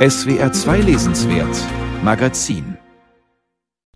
SWR 2 Lesenswert Magazin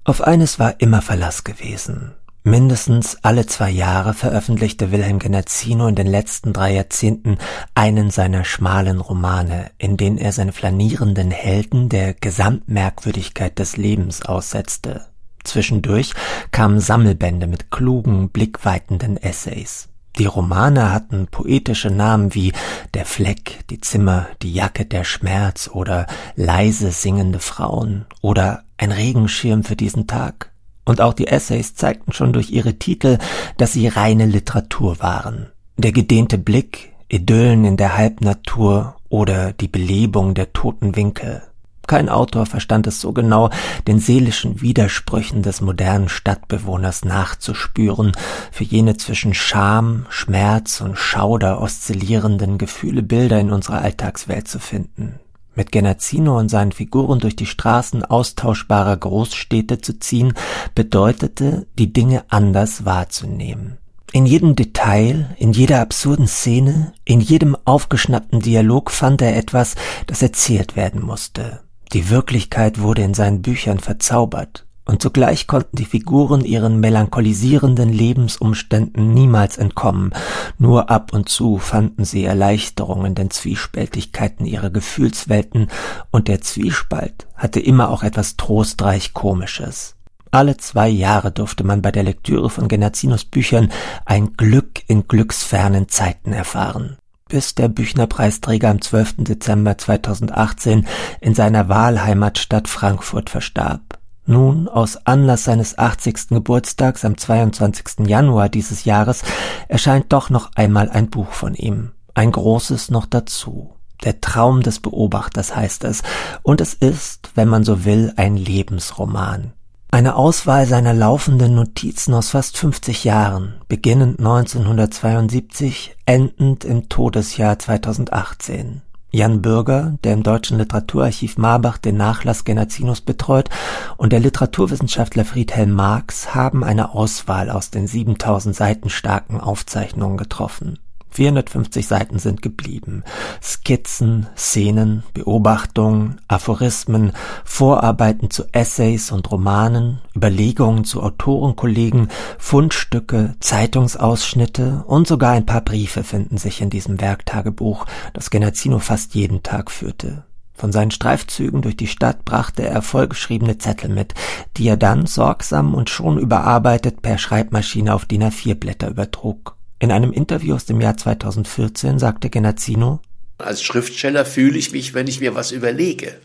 Auf eines war immer Verlass gewesen. Mindestens alle zwei Jahre veröffentlichte Wilhelm Genazzino in den letzten drei Jahrzehnten einen seiner schmalen Romane, in denen er seine flanierenden Helden der Gesamtmerkwürdigkeit des Lebens aussetzte. Zwischendurch kamen Sammelbände mit klugen, blickweitenden Essays. Die Romane hatten poetische Namen wie Der Fleck, die Zimmer, die Jacke, der Schmerz oder leise singende Frauen oder ein Regenschirm für diesen Tag. Und auch die Essays zeigten schon durch ihre Titel, dass sie reine Literatur waren. Der gedehnte Blick, Idyllen in der Halbnatur oder die Belebung der toten Winkel. Kein Autor verstand es so genau, den seelischen Widersprüchen des modernen Stadtbewohners nachzuspüren, für jene zwischen Scham, Schmerz und Schauder oszillierenden Gefühle Bilder in unserer Alltagswelt zu finden. Mit Genazzino und seinen Figuren durch die Straßen austauschbarer Großstädte zu ziehen, bedeutete, die Dinge anders wahrzunehmen. In jedem Detail, in jeder absurden Szene, in jedem aufgeschnappten Dialog fand er etwas, das erzählt werden musste. Die Wirklichkeit wurde in seinen Büchern verzaubert, und zugleich konnten die Figuren ihren melancholisierenden Lebensumständen niemals entkommen, nur ab und zu fanden sie Erleichterung in den Zwiespältigkeiten ihrer Gefühlswelten, und der Zwiespalt hatte immer auch etwas trostreich Komisches. Alle zwei Jahre durfte man bei der Lektüre von Genazzinos Büchern ein Glück in glücksfernen Zeiten erfahren bis der Büchnerpreisträger am 12. Dezember 2018 in seiner Wahlheimatstadt Frankfurt verstarb. Nun, aus Anlass seines 80. Geburtstags am 22. Januar dieses Jahres erscheint doch noch einmal ein Buch von ihm. Ein großes noch dazu. Der Traum des Beobachters heißt es, und es ist, wenn man so will, ein Lebensroman. Eine Auswahl seiner laufenden Notizen aus fast 50 Jahren, beginnend 1972, endend im Todesjahr 2018. Jan Bürger, der im Deutschen Literaturarchiv Marbach den Nachlass Genazzinos betreut, und der Literaturwissenschaftler Friedhelm Marx haben eine Auswahl aus den 7000 Seiten starken Aufzeichnungen getroffen. 450 Seiten sind geblieben. Skizzen, Szenen, Beobachtungen, Aphorismen, Vorarbeiten zu Essays und Romanen, Überlegungen zu Autorenkollegen, Fundstücke, Zeitungsausschnitte und sogar ein paar Briefe finden sich in diesem Werktagebuch, das Genazzino fast jeden Tag führte. Von seinen Streifzügen durch die Stadt brachte er vollgeschriebene Zettel mit, die er dann sorgsam und schon überarbeitet per Schreibmaschine auf DIN A4 Blätter übertrug. In einem Interview aus dem Jahr 2014 sagte Genazzino, als Schriftsteller fühle ich mich, wenn ich mir was überlege,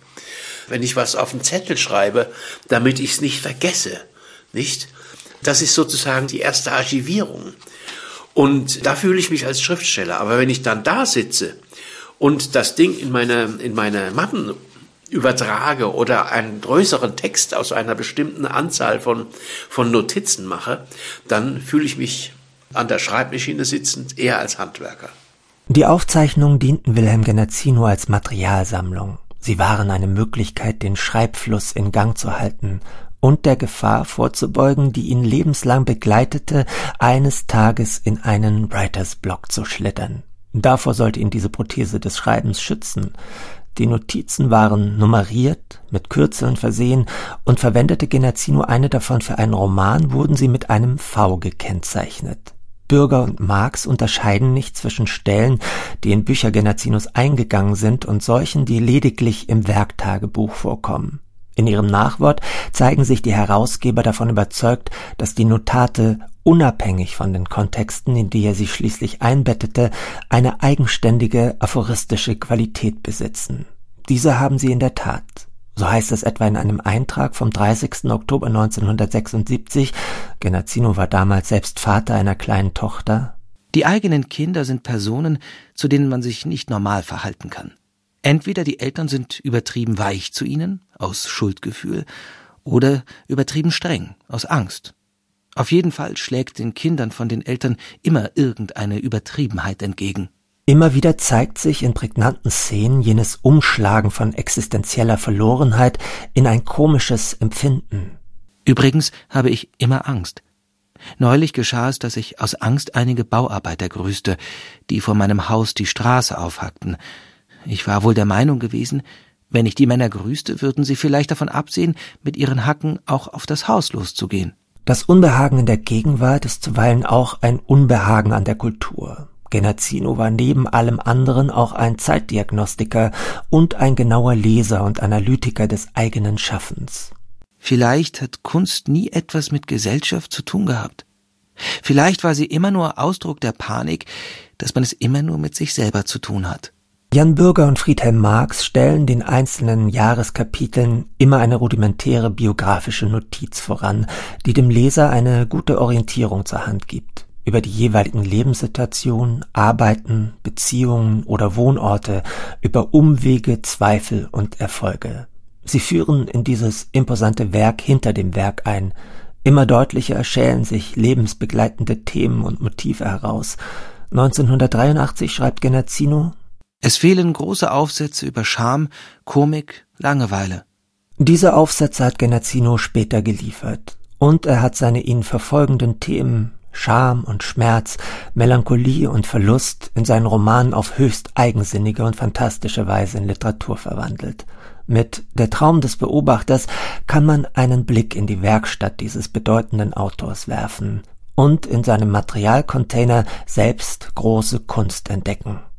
wenn ich was auf den Zettel schreibe, damit ich es nicht vergesse, nicht? Das ist sozusagen die erste Archivierung. Und da fühle ich mich als Schriftsteller. Aber wenn ich dann da sitze und das Ding in meine, in meine Mappen übertrage oder einen größeren Text aus einer bestimmten Anzahl von, von Notizen mache, dann fühle ich mich an der Schreibmaschine sitzend, eher als Handwerker. Die Aufzeichnungen dienten Wilhelm Genazzino als Materialsammlung. Sie waren eine Möglichkeit, den Schreibfluss in Gang zu halten und der Gefahr vorzubeugen, die ihn lebenslang begleitete, eines Tages in einen Writers Block zu schlittern. Davor sollte ihn diese Prothese des Schreibens schützen. Die Notizen waren nummeriert, mit Kürzeln versehen, und verwendete Genazzino eine davon für einen Roman, wurden sie mit einem V gekennzeichnet. Bürger und Marx unterscheiden nicht zwischen Stellen, die in Bücher Genazzinos eingegangen sind und solchen, die lediglich im Werktagebuch vorkommen. In ihrem Nachwort zeigen sich die Herausgeber davon überzeugt, dass die Notate unabhängig von den Kontexten, in die er sie schließlich einbettete, eine eigenständige aphoristische Qualität besitzen. Diese haben sie in der Tat. So heißt es etwa in einem Eintrag vom 30. Oktober 1976, Genazzino war damals selbst Vater einer kleinen Tochter. Die eigenen Kinder sind Personen, zu denen man sich nicht normal verhalten kann. Entweder die Eltern sind übertrieben weich zu ihnen, aus Schuldgefühl, oder übertrieben streng, aus Angst. Auf jeden Fall schlägt den Kindern von den Eltern immer irgendeine Übertriebenheit entgegen. Immer wieder zeigt sich in prägnanten Szenen jenes Umschlagen von existenzieller Verlorenheit in ein komisches Empfinden. Übrigens habe ich immer Angst. Neulich geschah es, dass ich aus Angst einige Bauarbeiter grüßte, die vor meinem Haus die Straße aufhackten. Ich war wohl der Meinung gewesen, Wenn ich die Männer grüßte, würden sie vielleicht davon absehen, mit ihren Hacken auch auf das Haus loszugehen. Das Unbehagen in der Gegenwart ist zuweilen auch ein Unbehagen an der Kultur. Genazzino war neben allem anderen auch ein Zeitdiagnostiker und ein genauer Leser und Analytiker des eigenen Schaffens. Vielleicht hat Kunst nie etwas mit Gesellschaft zu tun gehabt. Vielleicht war sie immer nur Ausdruck der Panik, dass man es immer nur mit sich selber zu tun hat. Jan Bürger und Friedhelm Marx stellen den einzelnen Jahreskapiteln immer eine rudimentäre biografische Notiz voran, die dem Leser eine gute Orientierung zur Hand gibt über die jeweiligen Lebenssituationen, Arbeiten, Beziehungen oder Wohnorte, über Umwege, Zweifel und Erfolge. Sie führen in dieses imposante Werk hinter dem Werk ein. Immer deutlicher schälen sich lebensbegleitende Themen und Motive heraus. 1983 schreibt Genazzino Es fehlen große Aufsätze über Scham, Komik, Langeweile. Diese Aufsätze hat Genazzino später geliefert. Und er hat seine ihn verfolgenden Themen Scham und Schmerz, Melancholie und Verlust in seinen Romanen auf höchst eigensinnige und fantastische Weise in Literatur verwandelt. Mit Der Traum des Beobachters kann man einen Blick in die Werkstatt dieses bedeutenden Autors werfen und in seinem Materialcontainer selbst große Kunst entdecken.